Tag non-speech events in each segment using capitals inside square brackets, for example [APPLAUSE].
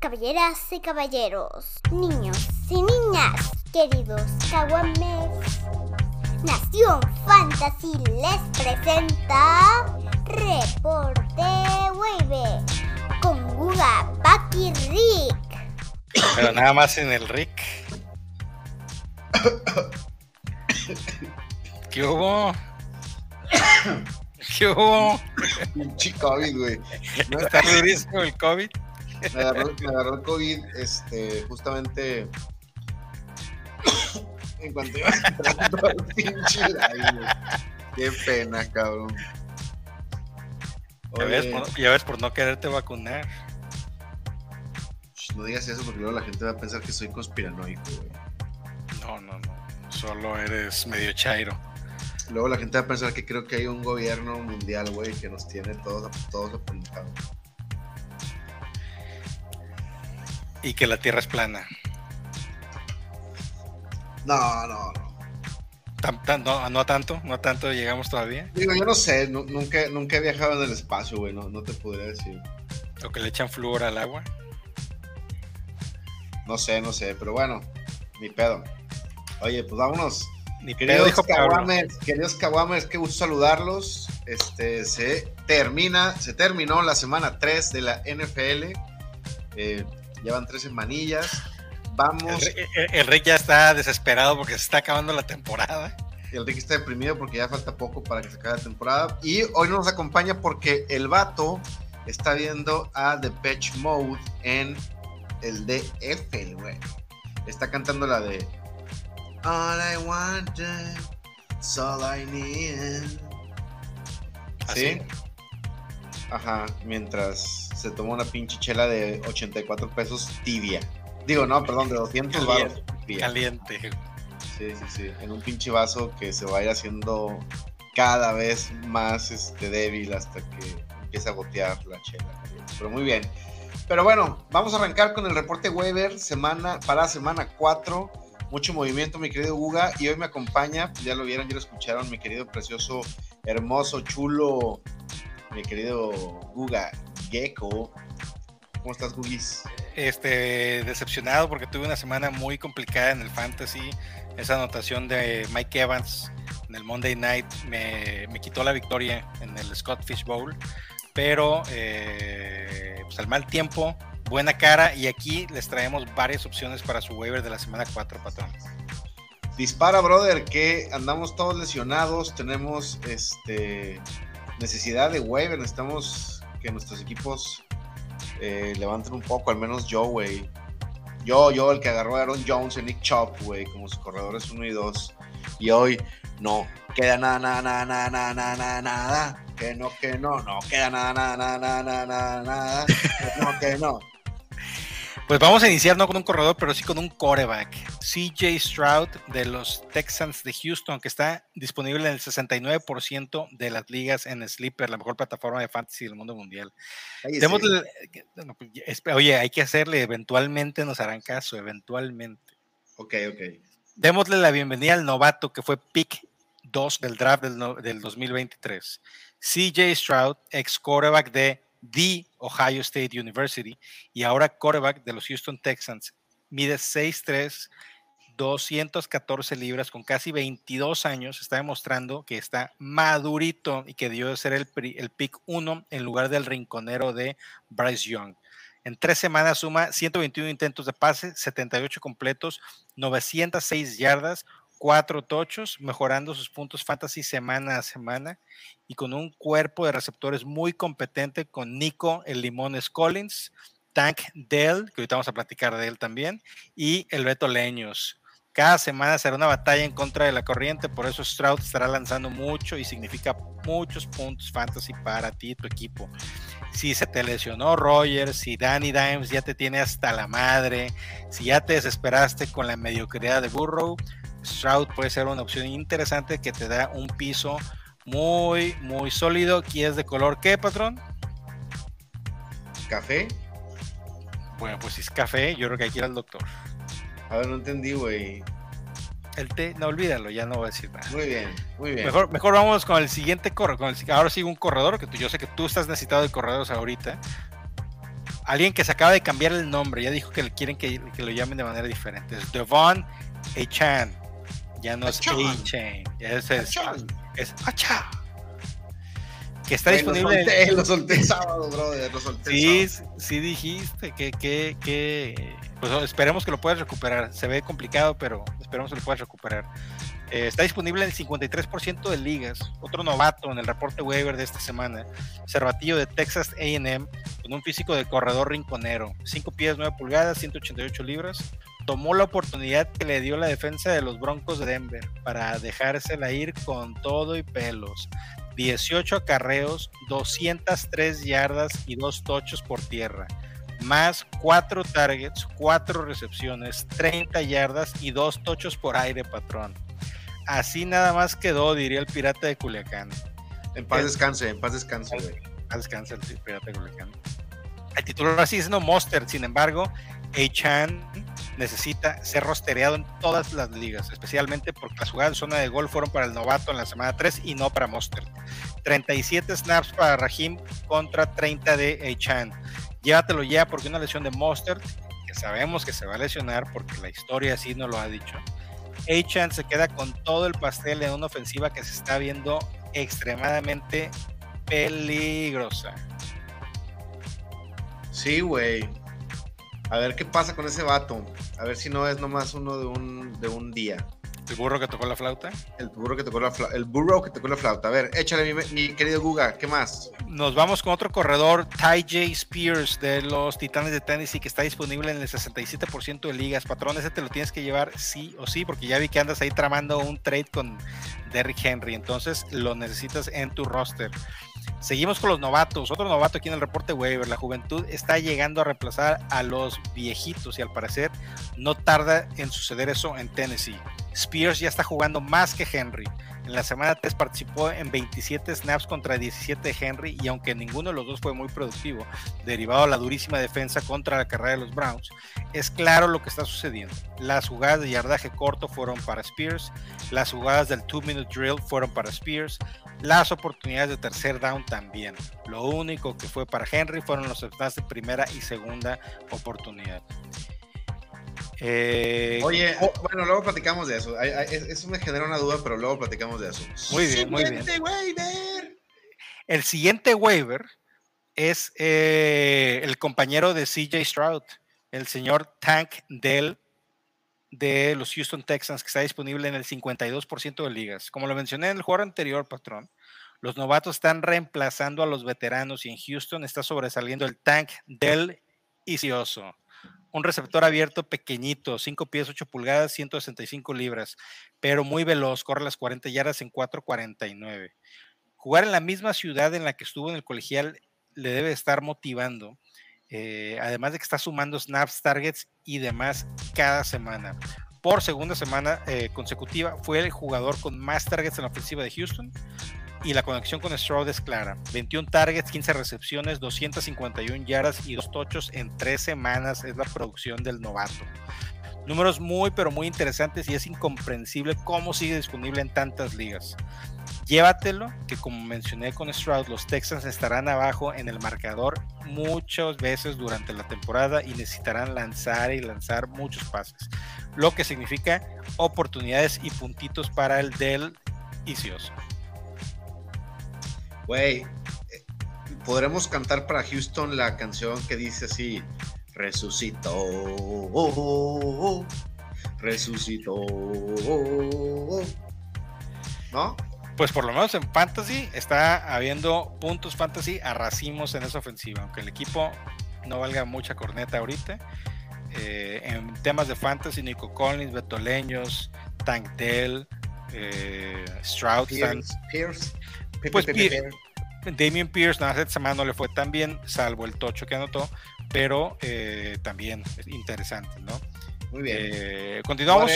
Caballeras y caballeros, niños y niñas, queridos caguames, Nación Fantasy les presenta Reporte Wave con Guga, Paki, Rick. Pero nada más en el Rick. ¿Qué hubo? ¿Qué hubo? Pinche COVID, güey. No, ¿Está [LAUGHS] durísimo el COVID? Me, agarró, me agarró el COVID, este, justamente [COUGHS] en cuanto iba [LAUGHS] entrando al pinche live. Qué pena, cabrón. Ya ves, por, ya ves por no quererte vacunar. no digas eso porque luego la gente va a pensar que soy conspiranoico, güey. No, no, no. Solo eres medio chairo. Luego la gente va a pensar que creo que hay un gobierno mundial, güey, que nos tiene todos, todos apuntados. Y que la tierra es plana. No, no, no. Tan- tan- no, no tanto, no tanto llegamos todavía. Digo, yo no sé, nu- nunca, nunca he viajado en el espacio, güey, no, no te podría decir. O que le echan flúor al agua. No sé, no sé, pero bueno, ni pedo. Oye, pues vámonos. Ni pedo, Queridos dijo caguames, queridos caguames, qué gusto saludarlos. Este, se termina, se terminó la semana 3 de la NFL. Eh, llevan tres semanillas. El, Vamos, el- el Rick ya está desesperado porque se está acabando la temporada. el Rick está deprimido porque ya falta poco para que se acabe la temporada. Y hoy no nos acompaña porque el vato está viendo a The Patch Mode en el DF, güey. Está cantando la de All I wanted, it's all I need. Así. ¿Sí? Ajá, mientras se toma una pinche chela de 84 pesos tibia. Digo, no, perdón, de 200 baros. Caliente. Sí, sí, sí. En un pinche vaso que se va a ir haciendo cada vez más este, débil hasta que empiece a gotear la chela. Pero muy bien. Pero bueno, vamos a arrancar con el reporte Weber semana, para semana 4. Mucho movimiento, mi querido Guga. Y hoy me acompaña, ya lo vieron, ya lo escucharon, mi querido, precioso, hermoso, chulo, mi querido Guga Gecko. ¿Cómo estás, Gugis? Este, decepcionado porque tuve una semana muy complicada en el fantasy. Esa anotación de Mike Evans en el Monday Night me, me quitó la victoria en el Scott Fish Bowl. Pero eh, pues al mal tiempo, buena cara. Y aquí les traemos varias opciones para su waiver de la semana 4, patrón. Dispara, brother, que andamos todos lesionados, tenemos este necesidad de waiver, necesitamos que nuestros equipos eh, levanten un poco, al menos yo, güey. Yo, yo, el que agarró a Aaron Jones y Nick Chop, güey, como sus corredores 1 y 2. Y hoy no queda nada, nada, nada, nada, nada, nada, nada. Que no, que no, no queda nada, nada, nada, nada, nada, nada. Que no, que no. Pues vamos a iniciar no con un corredor, pero sí con un coreback. CJ Stroud de los Texans de Houston, que está disponible en el 69% de las ligas en Sleeper, la mejor plataforma de fantasy del mundo mundial. Pues, oye, hay que hacerle, eventualmente nos harán caso, eventualmente. Ok, ok. Démosle la bienvenida al novato que fue pick 2 del draft del, del 2023. CJ Stroud, ex quarterback de The Ohio State University y ahora quarterback de los Houston Texans. Mide 6'3, 214 libras, con casi 22 años. Está demostrando que está madurito y que dio de ser el, el pick 1 en lugar del rinconero de Bryce Young. En tres semanas suma 121 intentos de pase, 78 completos, 906 yardas, 4 tochos, mejorando sus puntos fantasy semana a semana y con un cuerpo de receptores muy competente con Nico, el Limones Collins, Tank Dell, que ahorita vamos a platicar de él también, y el Beto Leños. Cada semana será una batalla en contra de la corriente, por eso Stroud estará lanzando mucho y significa muchos puntos fantasy para ti y tu equipo. Si se te lesionó Rogers, si Danny Dimes ya te tiene hasta la madre, si ya te desesperaste con la mediocridad de Burrow, Stroud puede ser una opción interesante que te da un piso muy, muy sólido. ¿Quién es de color qué, patrón? ¿Café? Bueno, pues si es café, yo creo que hay que ir al doctor. A ver, no entendí, güey. El té, no olvídalo, ya no voy a decir nada. Muy bien, muy bien. Mejor, mejor vamos con el siguiente corredor. Ahora sí, un corredor, que tú, yo sé que tú estás necesitado de corredores ahorita. Alguien que se acaba de cambiar el nombre, ya dijo que quieren que, lo llamen de manera diferente. Es Devon Achan. Ya no es A-Chain. Es, es, es Acha que está disponible. [LAUGHS] Lo solté, el sábado, brother. Lo solté sí, sí dijiste que, que, que, pues esperemos que lo puedas recuperar. Se ve complicado, pero esperemos que lo puedas recuperar. Eh, está disponible en el 53% de ligas. Otro novato en el reporte waiver de esta semana. Cervatillo de Texas AM con un físico de corredor rinconero. 5 pies 9 pulgadas, 188 libras. Tomó la oportunidad que le dio la defensa de los Broncos de Denver para dejársela ir con todo y pelos. 18 acarreos, 203 yardas y 2 tochos por tierra, más 4 targets, 4 recepciones, 30 yardas y 2 tochos por aire, patrón. Así nada más quedó, diría el pirata de Culiacán. En paz descanse, en paz descanse, güey. En paz descanse el pirata de Culiacán. El titular así es no Monster, sin embargo, Chan necesita ser rostereado en todas las ligas, especialmente porque las jugadas de zona de gol fueron para el novato en la semana 3 y no para Monster. 37 snaps para Rahim contra 30 de Chan. Llévatelo ya porque una lesión de Monster, que sabemos que se va a lesionar porque la historia así nos lo ha dicho. Chan se queda con todo el pastel en una ofensiva que se está viendo extremadamente peligrosa. Sí, güey. A ver qué pasa con ese vato. A ver si no es nomás uno de un, de un día. ¿El burro que tocó la flauta? El burro que tocó la flauta. El burro que tocó la flauta. A ver, échale, mi, querido Guga, ¿qué más? Nos vamos con otro corredor, Ty J. Spears, de los Titanes de Tennessee, que está disponible en el 67% de ligas. Patrón, ese te lo tienes que llevar sí o sí, porque ya vi que andas ahí tramando un trade con Derrick Henry. Entonces lo necesitas en tu roster. Seguimos con los novatos. Otro novato aquí en el reporte waiver. La juventud está llegando a reemplazar a los viejitos y al parecer no tarda en suceder eso en Tennessee. Spears ya está jugando más que Henry. En la semana 3 participó en 27 snaps contra 17 de Henry y aunque ninguno de los dos fue muy productivo, derivado a la durísima defensa contra la carrera de los Browns, es claro lo que está sucediendo. Las jugadas de yardaje corto fueron para Spears, las jugadas del 2-minute drill fueron para Spears, las oportunidades de tercer down también. Lo único que fue para Henry fueron los snaps de primera y segunda oportunidad. Eh, Oye, oh, bueno, luego platicamos de eso. Eso me genera una duda, pero luego platicamos de eso. Muy bien, muy bien. El siguiente waiver es eh, el compañero de CJ Stroud, el señor Tank Dell de los Houston Texans, que está disponible en el 52% de ligas. Como lo mencioné en el juego anterior, patrón, los novatos están reemplazando a los veteranos y en Houston está sobresaliendo el Tank Dell Isioso un receptor abierto pequeñito, 5 pies, 8 pulgadas, 165 libras, pero muy veloz, corre las 40 yardas en 4.49. Jugar en la misma ciudad en la que estuvo en el colegial le debe estar motivando, eh, además de que está sumando snaps, targets y demás cada semana. Por segunda semana eh, consecutiva fue el jugador con más targets en la ofensiva de Houston, y la conexión con Stroud es clara. 21 targets, 15 recepciones, 251 yardas y dos tochos en tres semanas es la producción del novato. Números muy pero muy interesantes y es incomprensible cómo sigue disponible en tantas ligas. Llévatelo, que como mencioné con Stroud, los Texans estarán abajo en el marcador muchas veces durante la temporada y necesitarán lanzar y lanzar muchos pases, lo que significa oportunidades y puntitos para el del Icioso. Güey, eh, podremos cantar para Houston la canción que dice así: Resucitó, resucitó. ¿No? Pues por lo menos en Fantasy está habiendo puntos Fantasy a racimos en esa ofensiva, aunque el equipo no valga mucha corneta ahorita. Eh, en temas de Fantasy, Nico Collins, Betoleños, Tank Dell, eh, Stroud, Pierce, pues Damien Pierce, nada, esta semana no le fue tan bien, salvo el tocho que anotó, pero eh, también es interesante, ¿no? Muy bien. Eh, continuamos.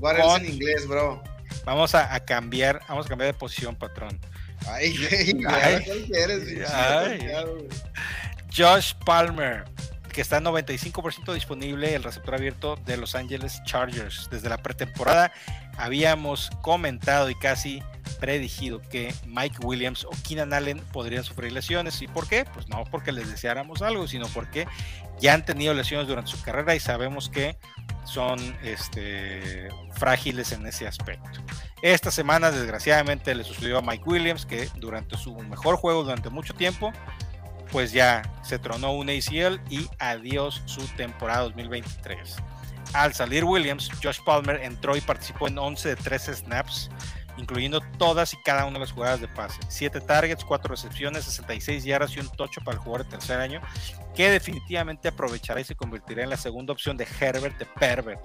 What en inglés, bro? Vamos a, cambiar, vamos a cambiar de posición, patrón. Ay, ay, ay, Josh Palmer, que está en 95% disponible, el receptor abierto de Los Angeles Chargers. Desde la pretemporada habíamos comentado y casi predigido que Mike Williams o Keenan Allen podrían sufrir lesiones. ¿Y por qué? Pues no porque les deseáramos algo, sino porque ya han tenido lesiones durante su carrera y sabemos que son este, frágiles en ese aspecto. Esta semana, desgraciadamente, le sucedió a Mike Williams, que durante su mejor juego durante mucho tiempo, pues ya se tronó un ACL y adiós su temporada 2023. Al salir Williams, Josh Palmer entró y participó en 11 de 13 snaps, incluyendo todas y cada una de las jugadas de pase. 7 targets, 4 recepciones, 66 yardas y un tocho para el jugador de tercer año, que definitivamente aprovechará y se convertirá en la segunda opción de Herbert de Pervert,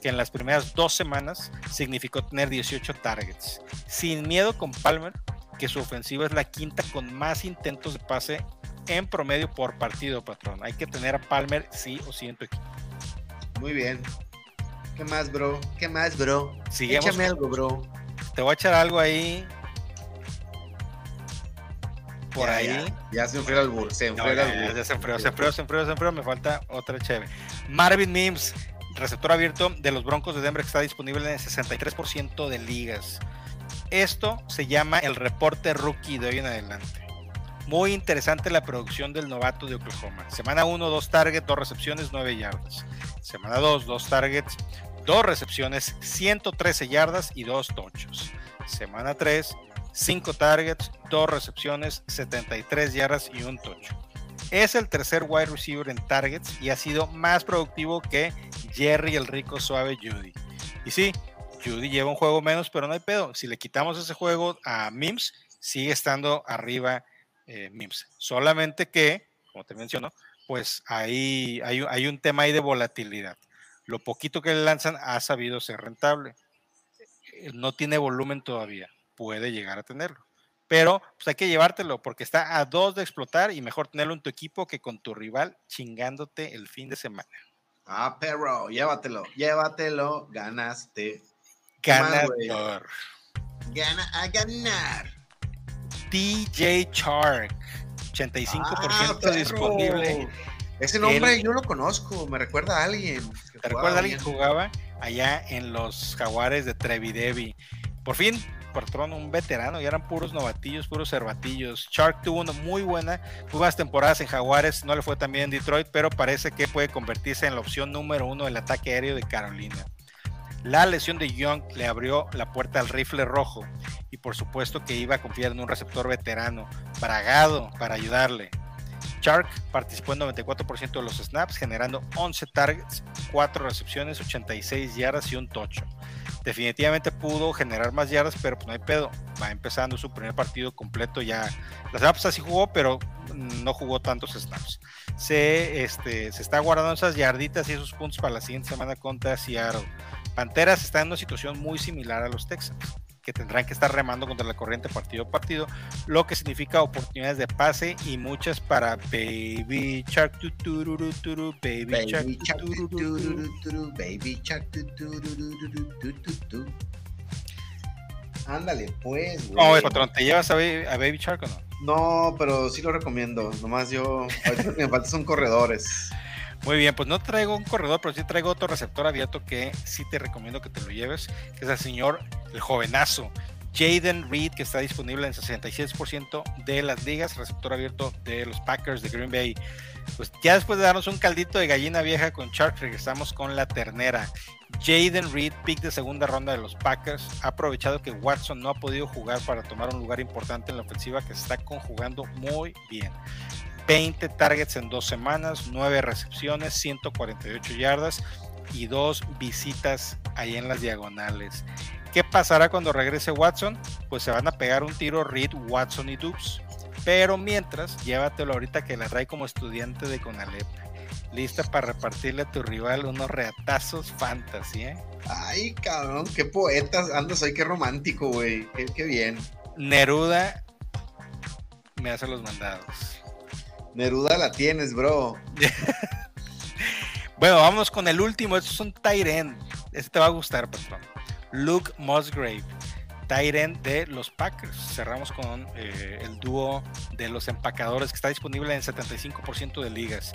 que en las primeras dos semanas significó tener 18 targets. Sin miedo con Palmer, que su ofensiva es la quinta con más intentos de pase en promedio por partido, patrón. Hay que tener a Palmer sí o sí en tu equipo. Muy bien. ¿Qué más, bro? ¿Qué más, bro? Sigamos Échame con- algo, bro. Te voy a echar algo ahí. Por Ya, ahí. Ya, ya se enfrió el albur. Se No, enfrió el ya, ya se enfrió, se enfrió, se enfrió, se enfrió. Me falta otra chévere. Marvin Mims, receptor abierto de los Broncos de Denver, que está disponible en el 63% de ligas. Esto se llama el reporte rookie de hoy en adelante. Muy interesante la producción del novato de Oklahoma. Semana 1, 2 targets, 2 recepciones, 9 yardas. Semana 2, 2 targets, 2 recepciones, 113 yardas y 2 tochos. Semana 3, 5 targets, 2 recepciones, 73 yardas y un tocho. Es el tercer wide receiver en targets y ha sido más productivo que Jerry el rico suave Judy. Y sí, Judy lleva un juego menos, pero no hay pedo. Si le quitamos ese juego a Mims, sigue estando arriba eh, Mims. Solamente que, como te menciono, pues hay, hay un tema ahí de volatilidad. Lo poquito que le lanzan ha sabido ser rentable. Eh, No tiene volumen todavía. Puede llegar a tenerlo. Pero pues hay que llevártelo porque está a dos de explotar y mejor tenerlo en tu equipo que con tu rival chingándote el fin de semana. Ah, perro, llévatelo, llévatelo, ganaste. Ganador. Gana a ganar. DJ Chark, 85% Ah, disponible. Ese nombre yo lo conozco, me recuerda a alguien. Que ¿Te jugaba recuerdas alguien jugaba allá en los Jaguares de Trevidevi? Por fin, patrón, un veterano, ya eran puros novatillos, puros cervatillos. Chark tuvo una muy buena, muy buenas temporadas en Jaguares, no le fue tan bien en Detroit, pero parece que puede convertirse en la opción número uno del ataque aéreo de Carolina. La lesión de Young le abrió la puerta al rifle rojo y por supuesto que iba a confiar en un receptor veterano, bragado, para ayudarle. Chark participó en 94% de los snaps, generando 11 targets, 4 recepciones, 86 yardas y un tocho. Definitivamente pudo generar más yardas, pero pues no hay pedo. Va empezando su primer partido completo ya. La semana pasada sí jugó, pero no jugó tantos snaps. Se, este, se está guardando esas yarditas y esos puntos para la siguiente semana contra Seattle. Panteras está en una situación muy similar a los Texans, que tendrán que estar remando contra la corriente partido a partido, lo que significa oportunidades de pase y muchas para Baby Shark, tu, tururu, turu, Baby, Baby Shark, Shark, Baby Shark. Ándale, pues, güey. No, patrón, ¿te llevas a Baby, a Baby Shark o no? No, pero sí lo recomiendo. Nomás yo. lo [LAUGHS] que me falta son corredores. Muy bien, pues no traigo un corredor, pero sí traigo otro receptor abierto que sí te recomiendo que te lo lleves, que es el señor, el jovenazo, Jaden Reed, que está disponible en 66% de las ligas, receptor abierto de los Packers de Green Bay. Pues ya después de darnos un caldito de gallina vieja con Shark, regresamos con la ternera. Jaden Reed, pick de segunda ronda de los Packers, ha aprovechado que Watson no ha podido jugar para tomar un lugar importante en la ofensiva que se está conjugando muy bien. 20 targets en dos semanas, 9 recepciones, 148 yardas y dos visitas ahí en las diagonales. ¿Qué pasará cuando regrese Watson? Pues se van a pegar un tiro Reed, Watson y Dubs. Pero mientras, llévatelo ahorita que la trae como estudiante de Conalep. Lista para repartirle a tu rival unos reatazos fantasy, ¿eh? Ay, cabrón, qué poetas andas hoy, qué romántico, güey. Qué, qué bien. Neruda me hace los mandados. Neruda la tienes, bro. [LAUGHS] Bueno, vamos con el último. Esto es un end. Este te va a gustar, patrón. Luke Musgrave, end de los Packers. Cerramos con eh, el dúo de los empacadores que está disponible en 75% de ligas.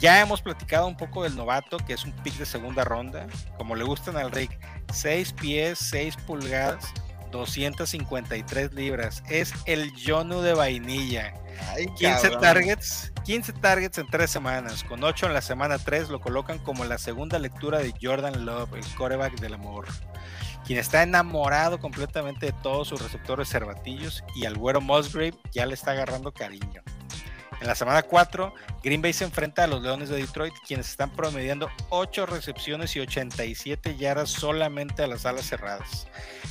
Ya hemos platicado un poco del novato, que es un pick de segunda ronda. Como le gustan al Rick, 6 pies, 6 pulgadas, 253 libras. Es el Jonu de vainilla. Ay, 15 cabrón. targets, 15 targets en 3 semanas, con 8 en la semana 3 lo colocan como la segunda lectura de Jordan Love, el coreback del amor, quien está enamorado completamente de todos sus receptores cervatillos y al güero Musgrave ya le está agarrando cariño. En la semana 4, Green Bay se enfrenta a los Leones de Detroit, quienes están promediando 8 recepciones y 87 yardas solamente a las alas cerradas.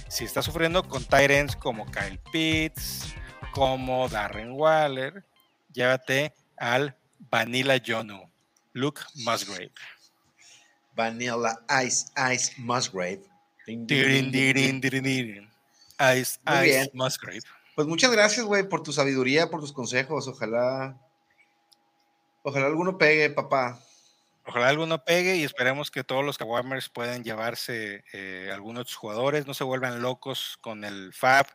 Si está sufriendo con ends como Kyle Pitts, como Darren Waller, llévate al Vanilla Jonu, Luke Musgrave. Vanilla Ice Ice Musgrave. Ding, ding, ding. Ice, Muy Ice bien. Musgrave. Pues muchas gracias, güey, por tu sabiduría, por tus consejos. Ojalá. Ojalá alguno pegue, papá. Ojalá alguno pegue y esperemos que todos los Kawamers puedan llevarse eh, algunos de sus jugadores, no se vuelvan locos con el FAB.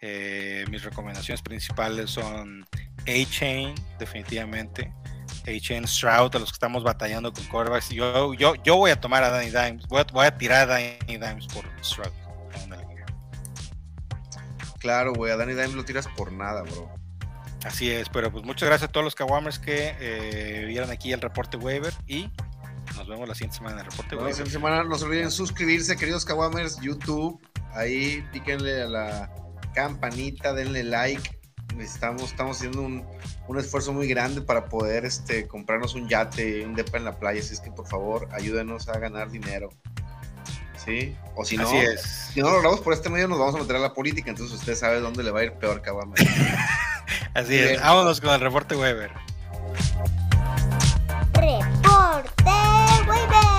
Eh, mis recomendaciones principales son A-Chain, definitivamente. A-Chain Stroud, a los que estamos batallando con quarterbacks. Yo, yo, yo voy a tomar a Danny Dimes, voy a, voy a tirar a Danny Dimes por Stroud. Claro, güey, a Danny Dimes lo tiras por nada, bro. Así es, pero pues muchas gracias a todos los Kawamers que eh, vieron aquí el reporte waiver y nos vemos la siguiente semana en el reporte Bueno, waiver. esta semana no se olviden suscribirse, queridos Kawamers, YouTube. Ahí píquenle a la campanita, denle like. Necesitamos, estamos haciendo un, un esfuerzo muy grande para poder este, comprarnos un yate, un depa en la playa. Así es que por favor, ayúdenos a ganar dinero. Sí. O si no, si no lo logramos por este medio, nos vamos a meter a la política. Entonces usted sabe dónde le va a ir peor, Cabama. [LAUGHS] Así es. Vámonos con el reporte Weber. Reporte Weber.